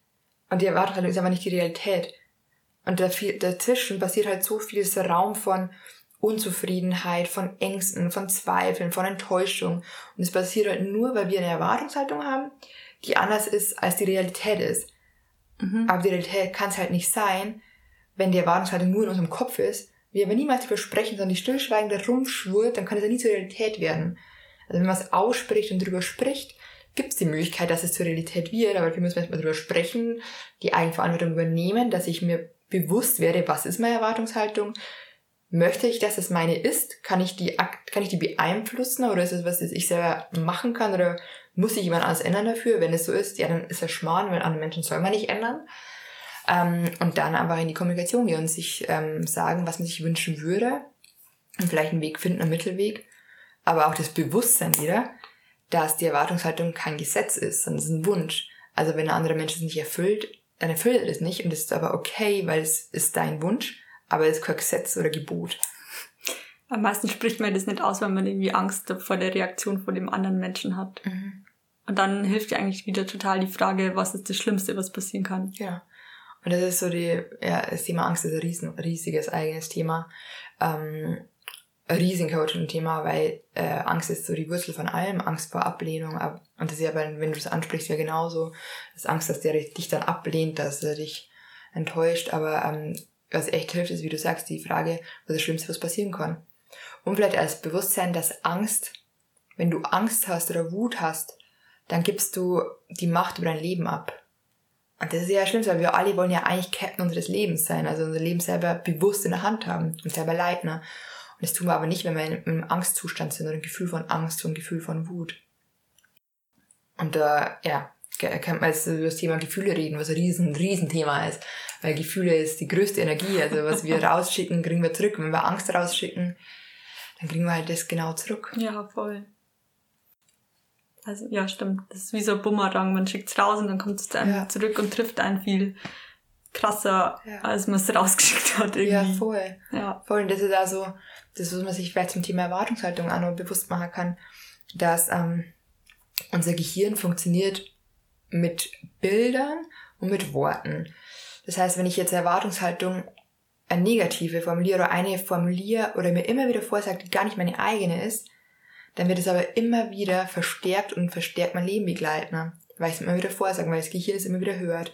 Und die Erwartungshaltung ist aber nicht die Realität. Und dazwischen passiert halt so viel Raum von Unzufriedenheit, von Ängsten, von Zweifeln, von Enttäuschung. Und es passiert halt nur, weil wir eine Erwartungshaltung haben, die anders ist, als die Realität ist. Mhm. Aber die Realität kann es halt nicht sein, wenn die Erwartungshaltung nur in unserem Kopf ist, wir aber niemals darüber sprechen, sondern die stillschweigende rumschwurt, dann kann es ja nie zur Realität werden. Also wenn man es ausspricht und darüber spricht, gibt es die Möglichkeit, dass es zur Realität wird, aber wir müssen erstmal darüber sprechen, die Eigenverantwortung übernehmen, dass ich mir bewusst werde, was ist meine Erwartungshaltung, möchte ich, dass es meine ist, kann ich die, kann ich die beeinflussen oder ist es was, das ich selber machen kann oder muss sich jemand anders ändern dafür? Wenn es so ist, ja, dann ist das Schmarrn, weil andere Menschen soll man nicht ändern. Ähm, und dann einfach in die Kommunikation gehen und sich ähm, sagen, was man sich wünschen würde und vielleicht einen Weg finden, einen Mittelweg. Aber auch das Bewusstsein wieder, dass die Erwartungshaltung kein Gesetz ist, sondern es ist ein Wunsch. Also wenn ein anderer Mensch es nicht erfüllt, dann erfüllt er es nicht und es ist aber okay, weil es ist dein Wunsch, aber es ist kein Gesetz oder Gebot. Am meisten spricht man das nicht aus, wenn man irgendwie Angst vor der Reaktion von dem anderen Menschen hat. Mhm. Und dann hilft ja eigentlich wieder total die Frage, was ist das Schlimmste, was passieren kann. Ja. Und das ist so die, ja, das Thema Angst ist ein riesen, riesiges eigenes Thema. Ähm, Riesencoaching-Thema, weil äh, Angst ist so die Wurzel von allem, Angst vor Ablehnung. Und das ist ja, wenn du es ansprichst, ja genauso. Das Angst, dass der dich dann ablehnt, dass er dich enttäuscht. Aber ähm, was echt hilft, ist, wie du sagst, die Frage, was das Schlimmste, was passieren kann. Und vielleicht als Bewusstsein, dass Angst, wenn du Angst hast oder Wut hast, dann gibst du die Macht über dein Leben ab. Und das ist ja schlimm, weil wir alle wollen ja eigentlich Captain unseres Lebens sein, also unser Leben selber bewusst in der Hand haben und selber leiten. Ne? Und das tun wir aber nicht, wenn wir in einem Angstzustand sind oder ein Gefühl von Angst und ein Gefühl von Wut. Und da, äh, ja, kann man jetzt über das Thema Gefühle reden, was ein riesen, riesen Thema ist. Weil Gefühle ist die größte Energie. Also was wir [laughs] rausschicken, kriegen wir zurück. wenn wir Angst rausschicken, dann kriegen wir halt das genau zurück. Ja, voll. Also ja, stimmt. Das ist wie so ein Bumerang. Man schickt es raus und dann kommt es dann ja. zurück und trifft einen viel krasser, ja. als man es rausgeschickt hat. Irgendwie. Ja, voll. Ja. Voll. Und das ist also, das, was man sich vielleicht zum Thema Erwartungshaltung auch noch bewusst machen kann, dass ähm, unser Gehirn funktioniert mit Bildern und mit Worten. Das heißt, wenn ich jetzt Erwartungshaltung eine negative formuliere oder eine formuliere oder mir immer wieder vorsage, die gar nicht meine eigene ist, dann wird es aber immer wieder verstärkt und verstärkt mein Leben begleiten, weil ich es immer wieder vorsage, weil das Gehirn es immer wieder hört.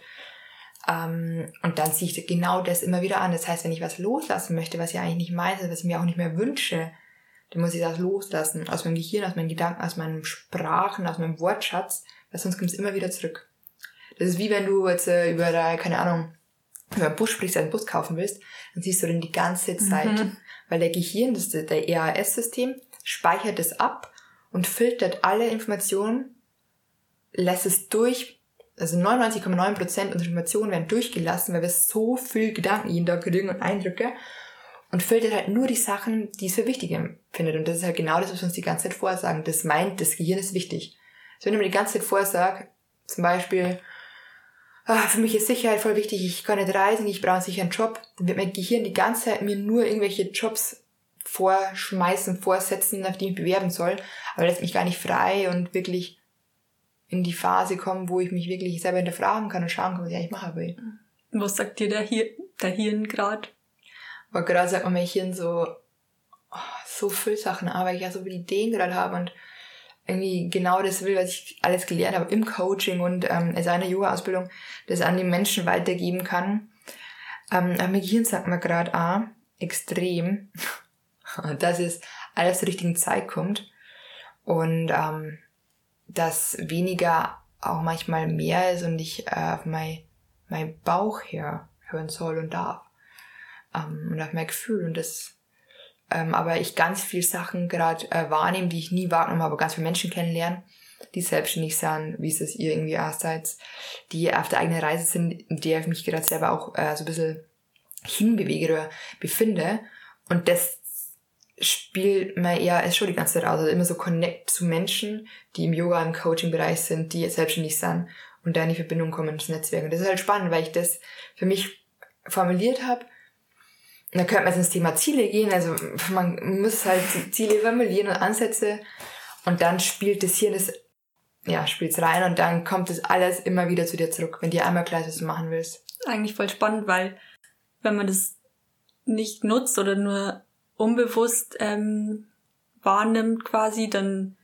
Ähm, und dann ziehe ich genau das immer wieder an. Das heißt, wenn ich was loslassen möchte, was ich eigentlich nicht meine, was ich mir auch nicht mehr wünsche, dann muss ich das loslassen. Aus meinem Gehirn, aus meinen Gedanken, aus meinem Sprachen, aus meinem Wortschatz, weil sonst kommt es immer wieder zurück. Das ist wie wenn du jetzt äh, über da, keine Ahnung, über einen Bus sprichst, einen Bus kaufen willst, dann siehst du den die ganze Zeit. Mhm. Weil der Gehirn, das ist der EAS-System, speichert es ab und filtert alle Informationen, lässt es durch, also 99,9% unserer Informationen werden durchgelassen, weil wir so viel Gedanken jeden Tag kriegen und Eindrücke und filtert halt nur die Sachen, die es für wichtig empfindet. Und das ist halt genau das, was wir uns die ganze Zeit vorsagen. Das meint, das Gehirn ist wichtig. Also wenn ich mir die ganze Zeit vorsage, zum Beispiel, ah, für mich ist Sicherheit voll wichtig, ich kann nicht reisen, ich brauche einen Job, dann wird mein Gehirn die ganze Zeit mir nur irgendwelche Jobs vorschmeißen, vorsetzen, auf die ich bewerben soll, aber lässt mich gar nicht frei und wirklich in die Phase kommen, wo ich mich wirklich selber hinterfragen kann und schauen kann, was ich eigentlich machen will. Was sagt dir der, Hir der Hirn gerade? Aber gerade sagt man mein Hirn so, oh, so viel Sachen, aber ich ja so viele Ideen gerade habe und irgendwie genau das will, was ich alles gelernt habe im Coaching und ähm, in seiner Yoga-Ausbildung, das an die Menschen weitergeben kann. Ähm, aber mein Gehirn sagt mir gerade, ah, extrem, dass es alles zur richtigen Zeit kommt. Und ähm, dass weniger auch manchmal mehr ist und ich äh, auf mein, mein Bauch her hören soll und darf. Ähm, und auf mein Gefühl und das ähm, aber ich ganz viel Sachen gerade äh, wahrnehme, die ich nie wahrgenommen habe, ganz viele Menschen kennenlernen, die selbstständig sind, wie es das ihr irgendwie auch die auf der eigenen Reise sind, in der ich mich gerade selber auch äh, so ein bisschen hinbewege oder befinde. Und das spielt mir eher ist schon die ganze Zeit aus. Also immer so connect zu Menschen, die im Yoga, im Coaching-Bereich sind, die selbstständig sind und da in die Verbindung kommen ins Netzwerk. Und das ist halt spannend, weil ich das für mich formuliert habe da könnte man jetzt ins Thema Ziele gehen. Also man muss halt Ziele formulieren und Ansätze und dann spielt das Hirn das, ja, spielt's rein und dann kommt das alles immer wieder zu dir zurück, wenn dir einmal klar ist, was du machen willst. Eigentlich voll spannend, weil wenn man das nicht nutzt oder nur unbewusst ähm, wahrnimmt quasi, dann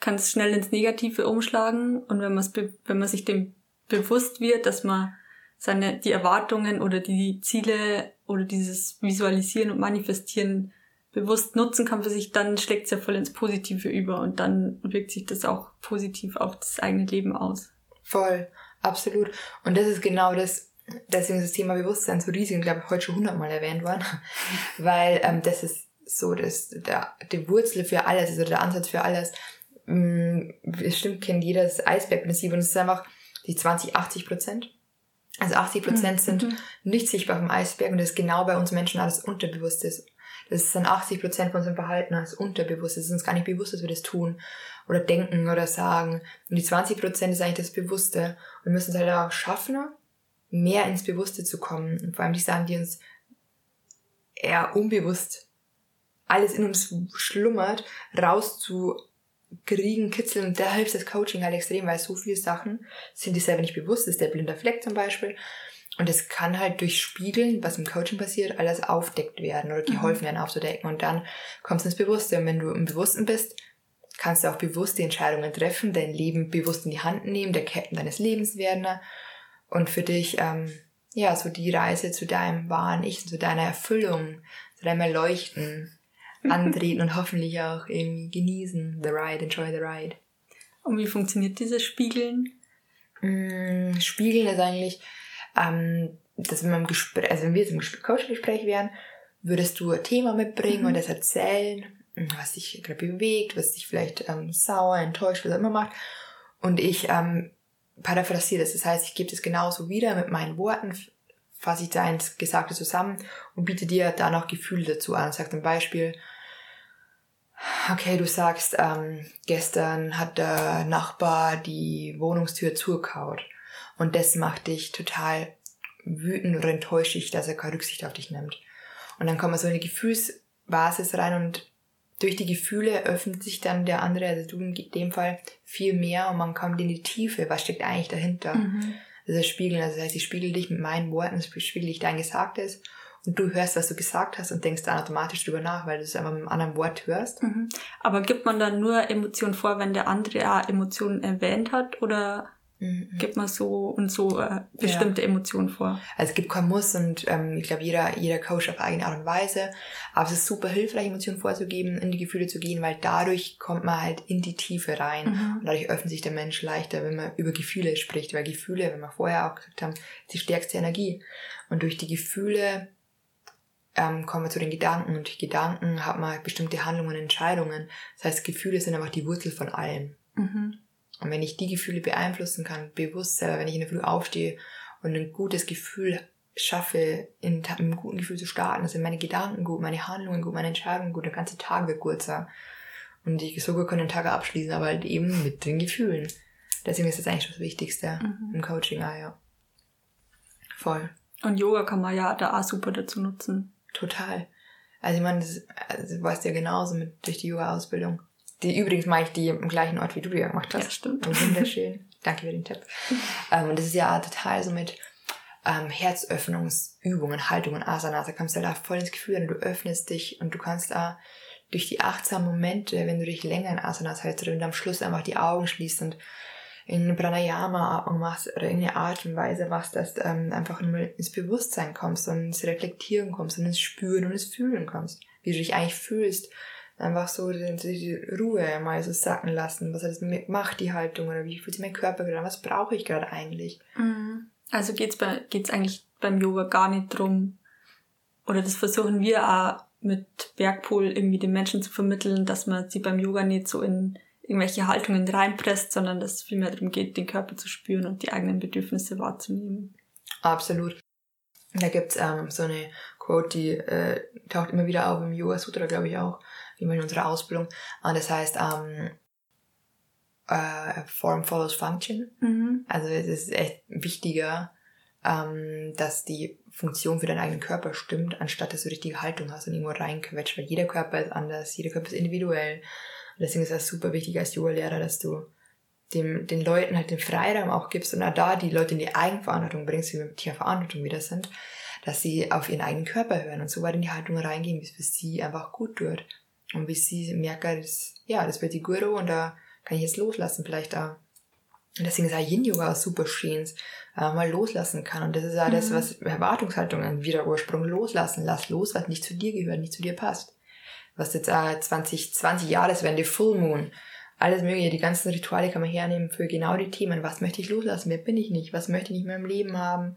kann es schnell ins Negative umschlagen und wenn man wenn man sich dem bewusst wird, dass man seine die Erwartungen oder die Ziele oder dieses Visualisieren und Manifestieren bewusst nutzen kann für sich, dann schlägt es ja voll ins Positive über und dann wirkt sich das auch positiv auf das eigene Leben aus. Voll, absolut. Und das ist genau das, deswegen ist das Thema Bewusstsein so riesig und glaube ich heute schon hundertmal erwähnt worden, [laughs] weil ähm, das ist so das, der, die Wurzel für alles, also der Ansatz für alles. Mm, bestimmt kennt jeder das Eisbergprinzip und es ist einfach die 20-80 Prozent also 80 Prozent mhm. sind nicht sichtbar vom Eisberg und das ist genau bei uns Menschen alles Unterbewusstes. Das ist dann 80 Prozent von unserem Verhalten als Unterbewusstes. Es ist uns gar nicht bewusst, dass wir das tun oder denken oder sagen. Und die 20 Prozent ist eigentlich das Bewusste. Und wir müssen es halt auch schaffen, mehr ins Bewusste zu kommen. Und vor allem die Sachen, die uns eher unbewusst alles in uns schlummert, raus zu kriegen, kitzeln und da hilft das Coaching halt extrem, weil so viele Sachen sind dir selber nicht bewusst. Das ist der blinde Fleck zum Beispiel. Und es kann halt durch Spiegeln, was im Coaching passiert, alles aufdeckt werden oder geholfen mhm. werden aufzudecken. Und dann kommst du ins Bewusste. Und wenn du im Bewussten bist, kannst du auch bewusst die Entscheidungen treffen, dein Leben bewusst in die Hand nehmen, der Captain deines Lebens werden und für dich, ähm, ja, so die Reise zu deinem wahren Ich, zu deiner Erfüllung, zu deinem Erleuchten [laughs] antreten und hoffentlich auch irgendwie genießen. The ride, enjoy the ride. Und wie funktioniert dieses Spiegeln? Mm, Spiegeln ist eigentlich, ähm, dass wenn Gespräch, also wenn wir jetzt im Coaching-Gespräch wären, würdest du ein Thema mitbringen mhm. und das erzählen, was dich gerade bewegt, was dich vielleicht ähm, sauer, enttäuscht, was auch immer macht. Und ich ähm, paraphrasiere das. Das heißt, ich gebe das genauso wieder mit meinen Worten, fasse ich dein Gesagte zusammen und biete dir da noch Gefühle dazu an. Sag zum Beispiel, okay, du sagst, ähm, gestern hat der Nachbar die Wohnungstür zugehaut und das macht dich total wütend oder enttäuscht dass er keine Rücksicht auf dich nimmt. Und dann kommt man so in eine Gefühlsbasis rein und durch die Gefühle öffnet sich dann der andere, also du in dem Fall, viel mehr und man kommt in die Tiefe. Was steckt eigentlich dahinter? Mhm. Das ist Spiegeln, also das heißt, ich spiegel dich mit meinen Worten, ich spiegel dich dein Gesagtes und du hörst, was du gesagt hast und denkst dann automatisch drüber nach, weil du es einfach mit einem anderen Wort hörst. Mhm. Aber gibt man dann nur Emotionen vor, wenn der andere auch Emotionen erwähnt hat oder. Gibt man so und so äh, bestimmte ja. Emotionen vor. Also es gibt kein Muss und ähm, ich glaube, jeder, jeder Coach auf eigene Art und Weise. Aber es ist super hilfreich, Emotionen vorzugeben, in die Gefühle zu gehen, weil dadurch kommt man halt in die Tiefe rein. Mhm. Und dadurch öffnet sich der Mensch leichter, wenn man über Gefühle spricht. Weil Gefühle, wenn wir vorher auch gesagt haben, ist die stärkste Energie. Und durch die Gefühle ähm, kommen wir zu den Gedanken. Und durch Gedanken hat man bestimmte Handlungen und Entscheidungen. Das heißt, Gefühle sind einfach die Wurzel von allem. Mhm. Und wenn ich die Gefühle beeinflussen kann, bewusst selber, wenn ich in der Früh aufstehe und ein gutes Gefühl schaffe, in, mit einem guten Gefühl zu starten, sind meine Gedanken gut, meine Handlungen gut, meine Entscheidungen gut, der ganze Tag wird kurzer. Und ich sogar können den Tag abschließen, aber halt eben mit den Gefühlen. Deswegen ist das eigentlich das Wichtigste mhm. im Coaching, ah, ja. Voll. Und Yoga kann man ja da auch super dazu nutzen. Total. Also ich meine, das, also, du weißt ja genauso mit durch die Yoga-Ausbildung. Die übrigens mache ich die im gleichen Ort, wie du die gemacht hast. Ja, stimmt. Wunderschön. [laughs] Danke für den Tipp. Ähm, und das ist ja total so mit ähm, Herzöffnungsübungen, Haltungen, Asanas. Da kommst du da voll ins Gefühl und du öffnest dich und du kannst da durch die achtsamen Momente, wenn du dich länger in Asanas hältst oder wenn du am Schluss einfach die Augen schließt und in Pranayama-Atmung machst oder in eine Art und Weise machst, dass du ähm, einfach nur ins Bewusstsein kommst und ins Reflektieren kommst und ins Spüren und ins Fühlen kommst. Wie du dich eigentlich fühlst einfach so die, die Ruhe mal so sacken lassen. Was hat das macht, die Haltung? Oder wie fühlt sich mein Körper gerade Was brauche ich gerade eigentlich? Mhm. Also geht's bei, geht's eigentlich beim Yoga gar nicht drum, oder das versuchen wir auch mit Bergpol irgendwie den Menschen zu vermitteln, dass man sie beim Yoga nicht so in irgendwelche Haltungen reinpresst, sondern dass es vielmehr darum geht, den Körper zu spüren und die eigenen Bedürfnisse wahrzunehmen. Absolut. Da gibt's ähm, so eine Quote, die äh, taucht immer wieder auf im Yoga Sutra, glaube ich auch immer in unserer Ausbildung. Und das heißt, ähm, äh, Form follows Function. Mhm. Also es ist echt wichtiger, ähm, dass die Funktion für deinen eigenen Körper stimmt, anstatt dass du richtige Haltung hast und irgendwo reinquetscht, weil jeder Körper ist anders, jeder Körper ist individuell. Und deswegen ist das super wichtig als Yoga-Lehrer, dass du dem, den Leuten halt den Freiraum auch gibst und auch da die Leute in die Eigenverantwortung bringst, wie wir mit Tierverantwortung wieder sind, dass sie auf ihren eigenen Körper hören und so weit in die Haltung reingehen, wie es für sie einfach gut wird. Und bis sie merke, das, ja, das wird die Guru und da kann ich jetzt loslassen vielleicht auch. Und deswegen ist auch Yin-Yoga super schön, äh, mal loslassen kann. Und das ist ja mhm. das, was Erwartungshaltungen wieder Ursprung loslassen. Lass los, was nicht zu dir gehört, nicht zu dir passt. Was jetzt äh, 20, 20 Jahre ist, wenn die Full Moon, alles mögliche, die ganzen Rituale kann man hernehmen für genau die Themen. Was möchte ich loslassen? Wer bin ich nicht? Was möchte ich nicht mehr im Leben haben?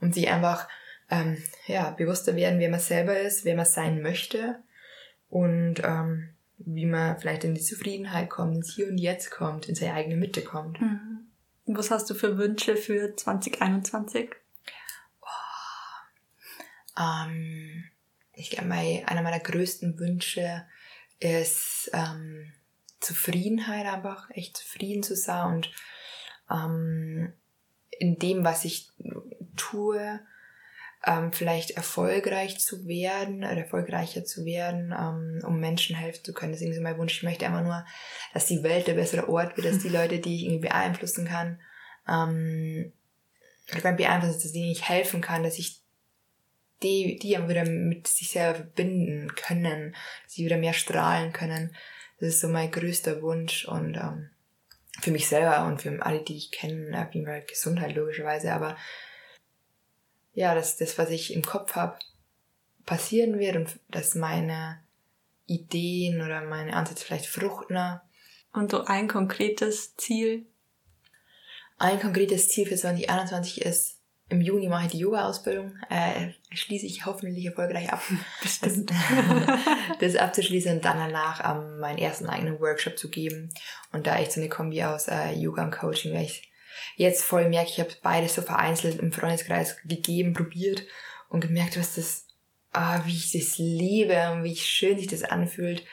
Und sich einfach, ähm, ja, bewusster werden, wer man selber ist, wer man sein möchte und ähm, wie man vielleicht in die Zufriedenheit kommt, ins Hier und Jetzt kommt, in seine eigene Mitte kommt. Mhm. Was hast du für Wünsche für 2021? Oh, ähm, ich glaube, einer meiner größten Wünsche ist ähm, Zufriedenheit einfach, echt zufrieden zu sein und ähm, in dem, was ich tue, ähm, vielleicht erfolgreich zu werden oder erfolgreicher zu werden, ähm, um Menschen helfen zu können. Deswegen ist mein Wunsch, ich möchte einfach nur, dass die Welt der bessere Ort wird, dass die Leute, die ich irgendwie beeinflussen kann, ähm, oder beim Beeinflussen, dass denen ich helfen kann, dass ich die, die wieder mit sich selber verbinden können, dass sie wieder mehr strahlen können. Das ist so mein größter Wunsch und ähm, für mich selber und für alle, die ich kenne, auf jeden Fall Gesundheit logischerweise, aber ja, dass das, was ich im Kopf habe, passieren wird und dass meine Ideen oder meine Ansätze vielleicht fruchten. Und so ein konkretes Ziel? Ein konkretes Ziel für 2021 ist, im Juni mache ich die Yoga-Ausbildung, äh, schließe ich hoffentlich erfolgreich ab. [laughs] Bestimmt. [laughs] das abzuschließen und dann danach ähm, meinen ersten eigenen Workshop zu geben. Und da echt so eine Kombi aus äh, Yoga und Coaching, weil ich jetzt voll merke, ich habe beides so vereinzelt im Freundeskreis gegeben, probiert und gemerkt, was das, ah, wie ich das liebe und wie schön sich das anfühlt.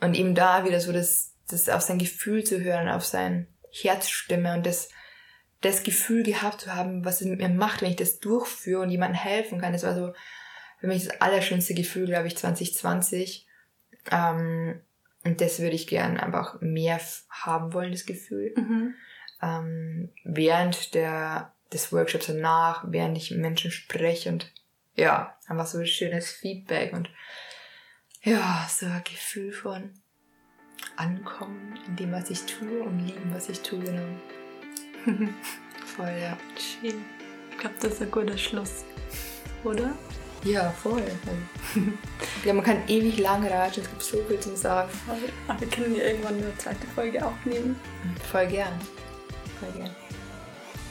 Und eben da wieder so das, das auf sein Gefühl zu hören, auf sein Herzstimme und das, das Gefühl gehabt zu haben, was es mit mir macht, wenn ich das durchführe und jemandem helfen kann. Das war so für mich das allerschönste Gefühl, glaube ich, 2020. Ähm, und das würde ich gern einfach mehr haben wollen, das Gefühl. Mhm. Ähm, während der, des Workshops danach, während ich mit Menschen spreche und ja, einfach so ein schönes Feedback und ja, so ein Gefühl von Ankommen in dem, was ich tue und lieben, was ich tue. Genau. [laughs] voll, ja. Schön. Ich glaube, das ist ein guter Schluss, oder? Ja, voll. ja, man kann ewig lang ratschen, es gibt so viel zu sagen. Aber wir können ja irgendwann eine zweite Folge aufnehmen. Voll gern. Voll gern.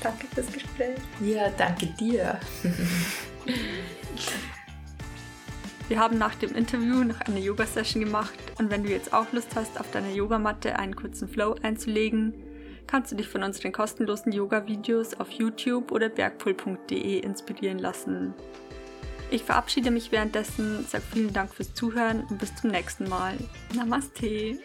Danke fürs Gespräch. Ja, danke dir. Wir haben nach dem Interview noch eine Yoga-Session gemacht und wenn du jetzt auch Lust hast, auf deiner Yogamatte einen kurzen Flow einzulegen, kannst du dich von unseren kostenlosen Yoga-Videos auf YouTube oder bergpool.de inspirieren lassen. Ich verabschiede mich währenddessen, sage vielen Dank fürs Zuhören und bis zum nächsten Mal. Namaste.